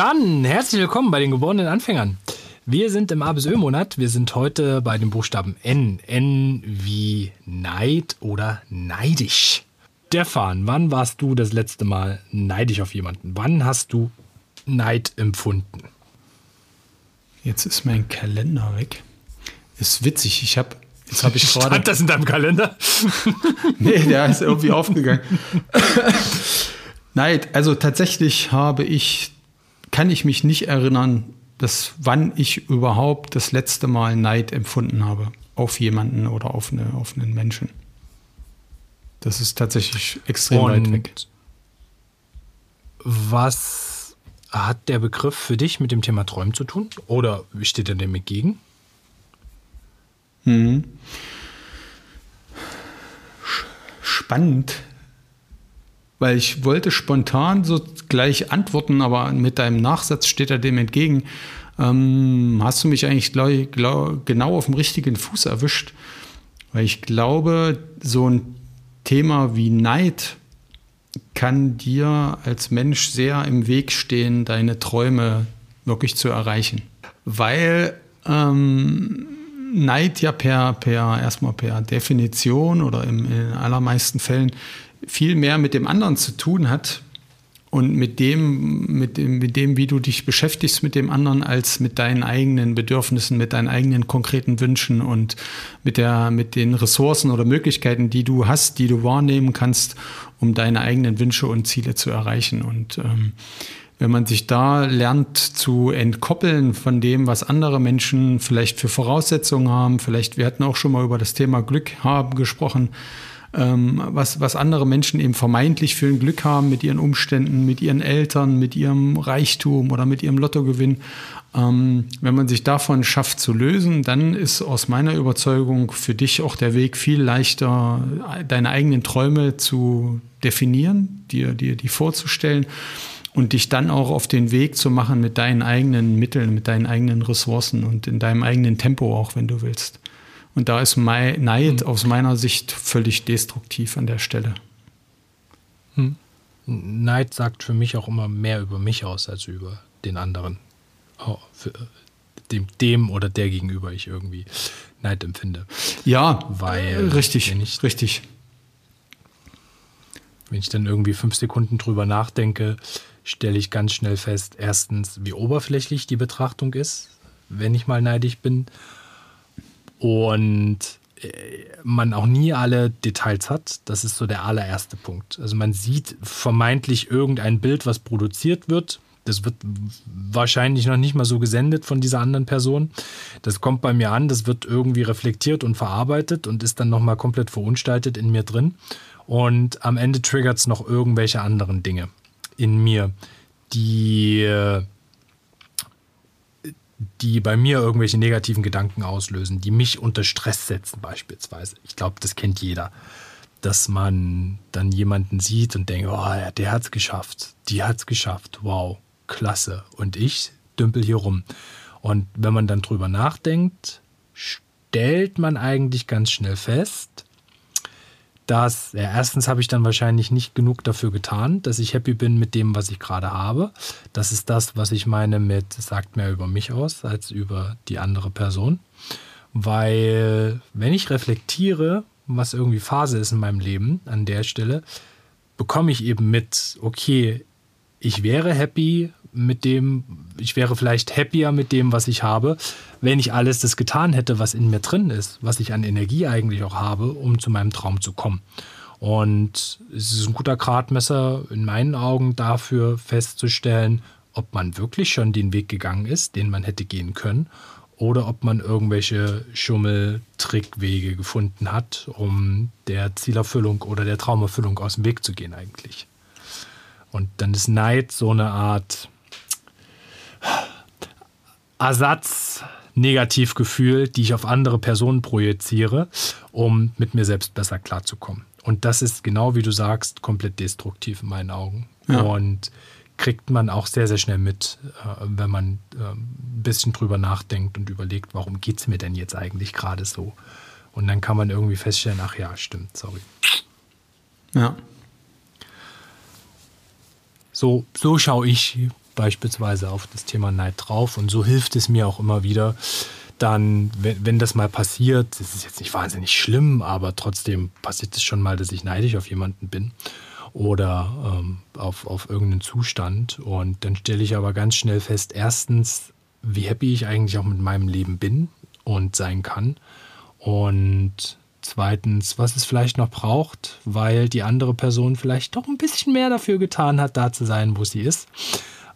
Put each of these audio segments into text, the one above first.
Dann herzlich willkommen bei den geborenen Anfängern. Wir sind im A bis Ö-Monat. Wir sind heute bei dem Buchstaben N. N wie Neid oder neidisch. Stefan, wann warst du das letzte Mal neidisch auf jemanden? Wann hast du Neid empfunden? Jetzt ist mein Kalender weg. Ist witzig. Ich habe Jetzt habe ich gerade. Stand das in deinem Kalender? nee, der ist irgendwie aufgegangen. Nein, also tatsächlich habe ich, kann ich mich nicht erinnern, dass wann ich überhaupt das letzte Mal Neid empfunden habe auf jemanden oder auf, eine, auf einen Menschen. Das ist tatsächlich extrem Und weit weg. Was hat der Begriff für dich mit dem Thema Träumen zu tun? Oder wie steht er dem entgegen? Mhm. Spannend, weil ich wollte spontan so gleich antworten, aber mit deinem Nachsatz steht er dem entgegen. Ähm, hast du mich eigentlich glaub, glaub, genau auf dem richtigen Fuß erwischt? Weil ich glaube, so ein Thema wie Neid kann dir als Mensch sehr im Weg stehen, deine Träume wirklich zu erreichen. Weil ähm, Neid ja per, per erstmal per Definition oder im, in allermeisten Fällen viel mehr mit dem anderen zu tun hat und mit dem, mit dem, mit dem, wie du dich beschäftigst mit dem anderen, als mit deinen eigenen Bedürfnissen, mit deinen eigenen konkreten Wünschen und mit der, mit den Ressourcen oder Möglichkeiten, die du hast, die du wahrnehmen kannst, um deine eigenen Wünsche und Ziele zu erreichen. Und ähm, wenn man sich da lernt zu entkoppeln von dem, was andere Menschen vielleicht für Voraussetzungen haben, vielleicht, wir hatten auch schon mal über das Thema Glück haben gesprochen, ähm, was, was andere Menschen eben vermeintlich für ein Glück haben mit ihren Umständen, mit ihren Eltern, mit ihrem Reichtum oder mit ihrem Lottogewinn. Ähm, wenn man sich davon schafft zu lösen, dann ist aus meiner Überzeugung für dich auch der Weg viel leichter, deine eigenen Träume zu definieren, dir, dir die vorzustellen und dich dann auch auf den Weg zu machen mit deinen eigenen Mitteln, mit deinen eigenen Ressourcen und in deinem eigenen Tempo auch, wenn du willst. Und da ist Neid mhm. aus meiner Sicht völlig destruktiv an der Stelle. Hm. Neid sagt für mich auch immer mehr über mich aus als über den anderen. Oh, für dem, dem oder der gegenüber ich irgendwie Neid empfinde. Ja, weil richtig, wenn ich, richtig. Wenn ich dann irgendwie fünf Sekunden drüber nachdenke, stelle ich ganz schnell fest, erstens, wie oberflächlich die Betrachtung ist, wenn ich mal neidisch bin. Und äh, man auch nie alle Details hat. Das ist so der allererste Punkt. Also man sieht vermeintlich irgendein Bild, was produziert wird. Das wird wahrscheinlich noch nicht mal so gesendet von dieser anderen Person. Das kommt bei mir an, das wird irgendwie reflektiert und verarbeitet und ist dann nochmal komplett verunstaltet in mir drin. Und am Ende triggert es noch irgendwelche anderen Dinge in mir, die, die bei mir irgendwelche negativen Gedanken auslösen, die mich unter Stress setzen beispielsweise. Ich glaube, das kennt jeder. Dass man dann jemanden sieht und denkt, oh, der hat es geschafft, die hat es geschafft, wow, klasse. Und ich dümpel hier rum. Und wenn man dann drüber nachdenkt, stellt man eigentlich ganz schnell fest, dass, ja, erstens habe ich dann wahrscheinlich nicht genug dafür getan, dass ich happy bin mit dem, was ich gerade habe. Das ist das, was ich meine mit, sagt mehr über mich aus als über die andere Person. Weil, wenn ich reflektiere, was irgendwie Phase ist in meinem Leben an der Stelle, bekomme ich eben mit, okay, ich wäre happy mit dem, ich wäre vielleicht happier mit dem, was ich habe, wenn ich alles das getan hätte, was in mir drin ist, was ich an Energie eigentlich auch habe, um zu meinem Traum zu kommen. Und es ist ein guter Gradmesser in meinen Augen dafür festzustellen, ob man wirklich schon den Weg gegangen ist, den man hätte gehen können, oder ob man irgendwelche Schummel-Trickwege gefunden hat, um der Zielerfüllung oder der Traumerfüllung aus dem Weg zu gehen eigentlich. Und dann ist Neid so eine Art Ersatz-Negativgefühl, die ich auf andere Personen projiziere, um mit mir selbst besser klarzukommen. Und das ist genau wie du sagst, komplett destruktiv in meinen Augen. Ja. Und kriegt man auch sehr, sehr schnell mit, äh, wenn man äh, ein bisschen drüber nachdenkt und überlegt, warum geht es mir denn jetzt eigentlich gerade so? Und dann kann man irgendwie feststellen, ach ja, stimmt, sorry. Ja. So, so schaue ich beispielsweise auf das Thema Neid drauf und so hilft es mir auch immer wieder, dann, wenn, wenn das mal passiert, das ist jetzt nicht wahnsinnig schlimm, aber trotzdem passiert es schon mal, dass ich neidisch auf jemanden bin oder ähm, auf, auf irgendeinen Zustand. Und dann stelle ich aber ganz schnell fest, erstens, wie happy ich eigentlich auch mit meinem Leben bin und sein kann. Und zweitens, was es vielleicht noch braucht, weil die andere Person vielleicht doch ein bisschen mehr dafür getan hat, da zu sein, wo sie ist,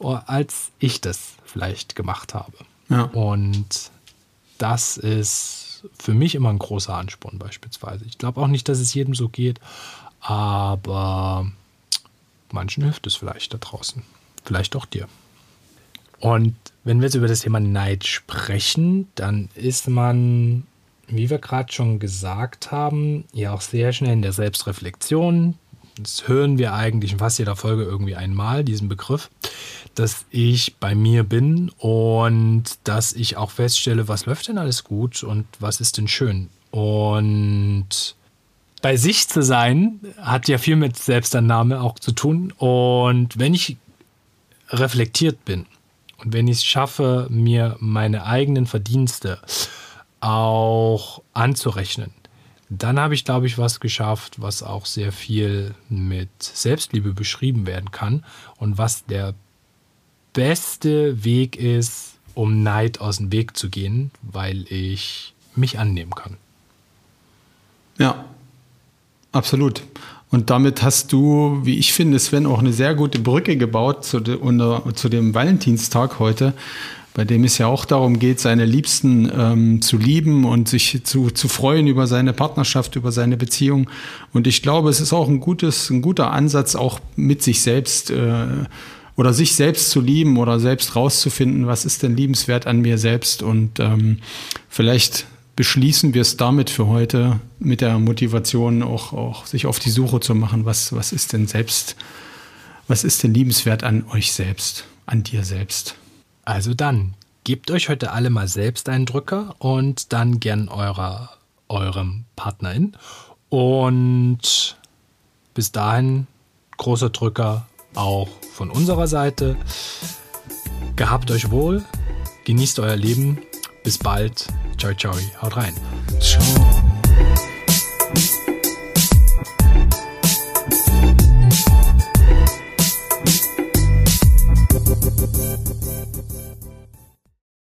als ich das vielleicht gemacht habe. Ja. Und das ist für mich immer ein großer Ansporn beispielsweise. Ich glaube auch nicht, dass es jedem so geht, aber manchen hilft es vielleicht da draußen. Vielleicht auch dir. Und wenn wir jetzt über das Thema Neid sprechen, dann ist man, wie wir gerade schon gesagt haben, ja auch sehr schnell in der Selbstreflexion. Das hören wir eigentlich in fast jeder Folge irgendwie einmal, diesen Begriff, dass ich bei mir bin und dass ich auch feststelle, was läuft denn alles gut und was ist denn schön. Und bei sich zu sein, hat ja viel mit Selbstannahme auch zu tun. Und wenn ich reflektiert bin und wenn ich es schaffe, mir meine eigenen Verdienste auch anzurechnen, dann habe ich, glaube ich, was geschafft, was auch sehr viel mit Selbstliebe beschrieben werden kann und was der beste Weg ist, um Neid aus dem Weg zu gehen, weil ich mich annehmen kann. Ja, Absolut. Und damit hast du, wie ich finde, Sven, auch eine sehr gute Brücke gebaut zu, de, unter, zu dem Valentinstag heute, bei dem es ja auch darum geht, seine Liebsten ähm, zu lieben und sich zu, zu freuen über seine Partnerschaft, über seine Beziehung. Und ich glaube, es ist auch ein, gutes, ein guter Ansatz, auch mit sich selbst äh, oder sich selbst zu lieben oder selbst rauszufinden, was ist denn liebenswert an mir selbst. Und ähm, vielleicht beschließen wir es damit für heute mit der Motivation auch, auch sich auf die Suche zu machen, was, was ist denn selbst, was ist denn liebenswert an euch selbst, an dir selbst. Also dann, gebt euch heute alle mal selbst einen Drücker und dann gern eurer, eurem Partnerin. Und bis dahin großer Drücker auch von unserer Seite. Gehabt euch wohl, genießt euer Leben. Bis bald. Ciao, ciao. Haut rein. Ciao.